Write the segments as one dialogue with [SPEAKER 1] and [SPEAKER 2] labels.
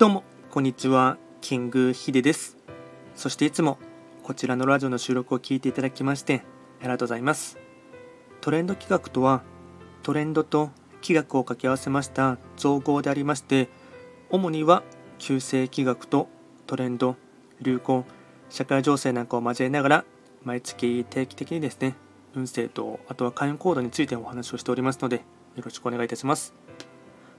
[SPEAKER 1] どうもこんにちは。キングヒデです。そしていつもこちらのラジオの収録を聞いていただきましてありがとうございます。トレンド企画とはトレンドと企画を掛け合わせました造語でありまして主には旧世企画とトレンド流行社会情勢なんかを交えながら毎月定期的にですね運勢とあとは開運行動についてお話をしておりますのでよろしくお願いいたします。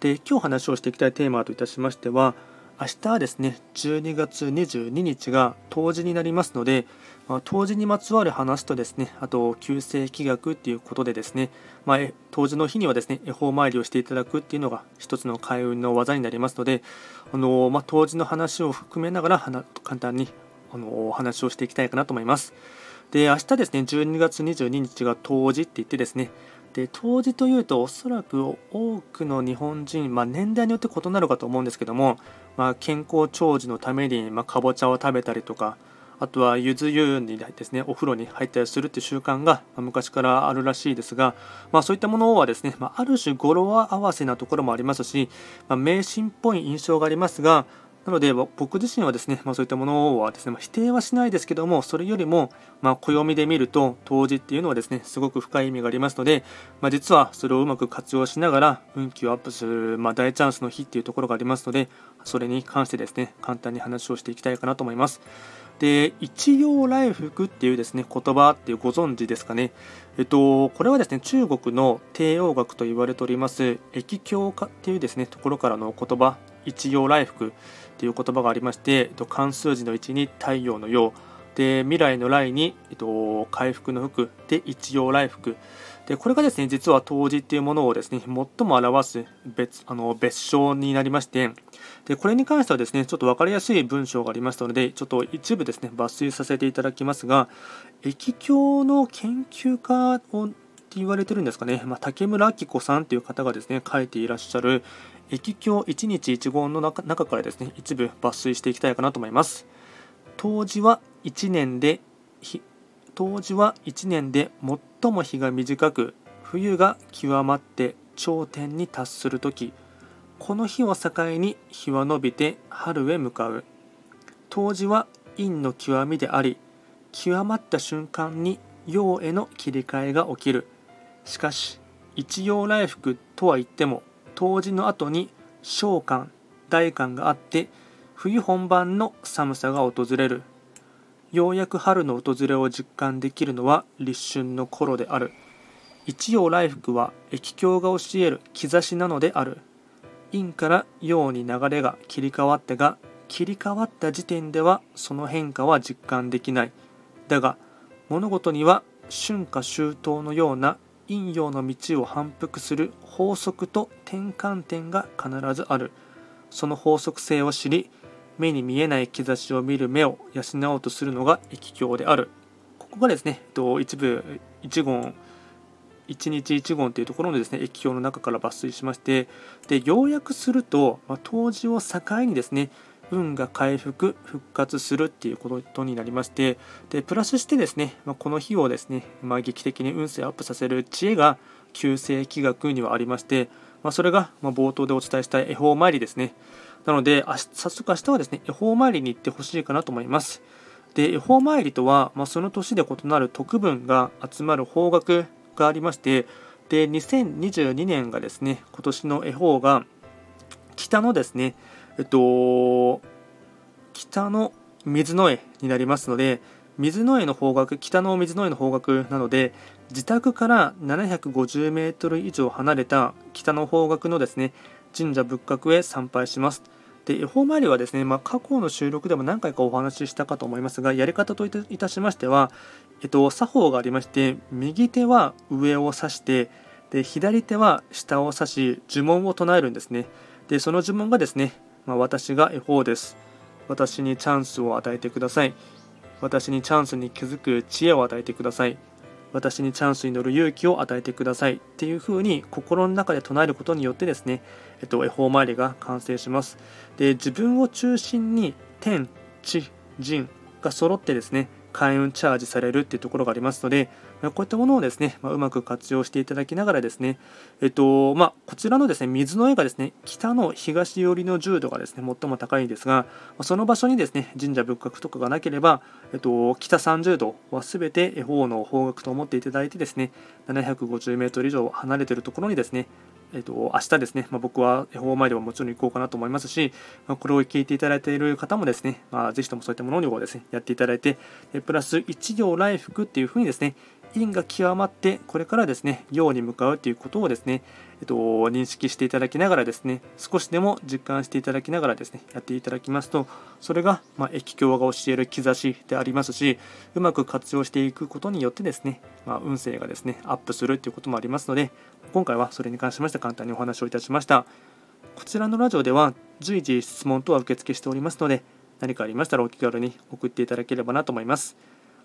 [SPEAKER 1] で今日話をしていきたいテーマといたしましては明日はですね12月22日が冬至になりますので、まあ、冬至にまつわる話とですねあと旧世紀学っていうことでですね、まあ、冬至の日にはですね恵方参りをしていただくっていうのが一つの開運の技になりますのであの、まあ、冬至の話を含めながら簡単にあのお話をしていきたいかなと思います。で明日ですね12月22日が冬至って言ってですねで当時というとおそらく多くの日本人、まあ、年代によって異なるかと思うんですけども、まあ、健康長寿のために、まあ、かぼちゃを食べたりとかあとはゆず湯にですねお風呂に入ったりするっていう習慣が昔からあるらしいですが、まあ、そういったものはですね、まあ、る種語呂合わせなところもありますし、まあ、迷信っぽい印象がありますがなので僕自身はですね、まあ、そういったものはですね、まあ、否定はしないですけどもそれよりも、まあ、暦で見ると冬至っていうのはですねすごく深い意味がありますので、まあ、実はそれをうまく活用しながら運気をアップする、まあ、大チャンスの日っていうところがありますのでそれに関してですね簡単に話をしていきたいかなと思います。で一葉来福っていうですね言葉っていうご存知ですかね。えっとこれはですね中国の帝王学と言われております易経化っていうですねところからの言葉一葉来福。っていう言葉がありまして、漢数字の1に太陽の陽。で未来の来に、えっと、回復の福。で一陽来福。でこれがですね実は冬至っていうものをですね最も表す別あの別称になりましてでこれに関してはですねちょっと分かりやすい文章がありましたのでちょっと一部ですね抜粋させていただきますが易経の研究家をって言われてるんですかね、まあ、竹村明子さんという方がですね書いていらっしゃる駅境一日一言の中からですね一部抜粋していきたいかなと思います。冬至は1年で冬至は1年で最も日が短く冬が極まって頂点に達する時この日を境に日は伸びて春へ向かう。冬至は陰の極みであり極まった瞬間に陽への切り替えが起きる。しかし一陽来福とは言っても冬至の後に小寒大寒があって冬本番の寒さが訪れる。ようやく春の訪れを実感できるのは立春の頃である。一陽来福は液経が教える兆しなのである。陰から陽に流れが切り替わったが切り替わった時点ではその変化は実感できない。だが物事には春夏秋冬のような陰陽の道を反復する法則と転換点が必ずある。その法則性を知り目に見えない兆しを見る目を養おうとするのが易経である。ここがですね一部一言一日一言というところのですね液経の中から抜粋しましてで要約すると、まあ、当時を境にですね運が回復復活するっていうことになりましてでプラスしてですね、まあ、この日をですね、まあ、劇的に運勢をアップさせる知恵が旧世紀学にはありまして、まあ、それがま冒頭でお伝えした恵方参りですね。なので早速明日はですね恵方参りに行ってほしいかなと思います。で恵方参りとは、まその年で異なる特分が集まる方角がありましてで2022年がですね今年の恵方が北のですねえっと、北の水の絵になりますので、水の絵の方角、北の水の絵の方角なので、自宅から750メートル以上離れた北の方角のですね、神社仏閣へ参拝します。で、恵方参りはですね、まあ、過去の収録でも何回かお話ししたかと思いますが、やり方といたしましては、えっと、作法がありまして、右手は上を指して、で左手は下を指し、呪文を唱えるんですね。で、その呪文がですね、まあ、私が恵方です。私にチャンスを与えてください。私にチャンスに気づく知恵を与えてください。私にチャンスに乗る勇気を与えてくださいっていうふうに心の中で唱えることによってですね、えっと、恵方参りが完成します。で、自分を中心に天、地、人が揃ってですね、開運チャージされるっていうところがありますので、こういったものをですね、まあ、うまく活用していただきながらですね、えっとまあ、こちらのですね水の絵がですね北の東寄りの10度がですね最も高いんですが、その場所にですね神社仏閣とかがなければ、えっと、北30度はすべて方の方角と思っていただいてですね750メートル以上離れているところにですねえっと、明日ですね、まあ、僕は恵方前ではもちろん行こうかなと思いますし、まあ、これを聞いていただいている方もですね、まあ、ぜひともそういったものをですね、やっていただいて、プラス一行来福っていうふうにですね、因が極まってこれからですね陽に向かうということをですね、えっと、認識していただきながらですね少しでも実感していただきながらですねやっていただきますとそれが、まあ、液鏡が教える兆しでありますしうまく活用していくことによってですね、まあ、運勢がですねアップするということもありますので今回はそれに関しまして簡単にお話をいたしましたこちらのラジオでは随時質問等は受付しておりますので何かありましたらお気軽に送っていただければなと思います。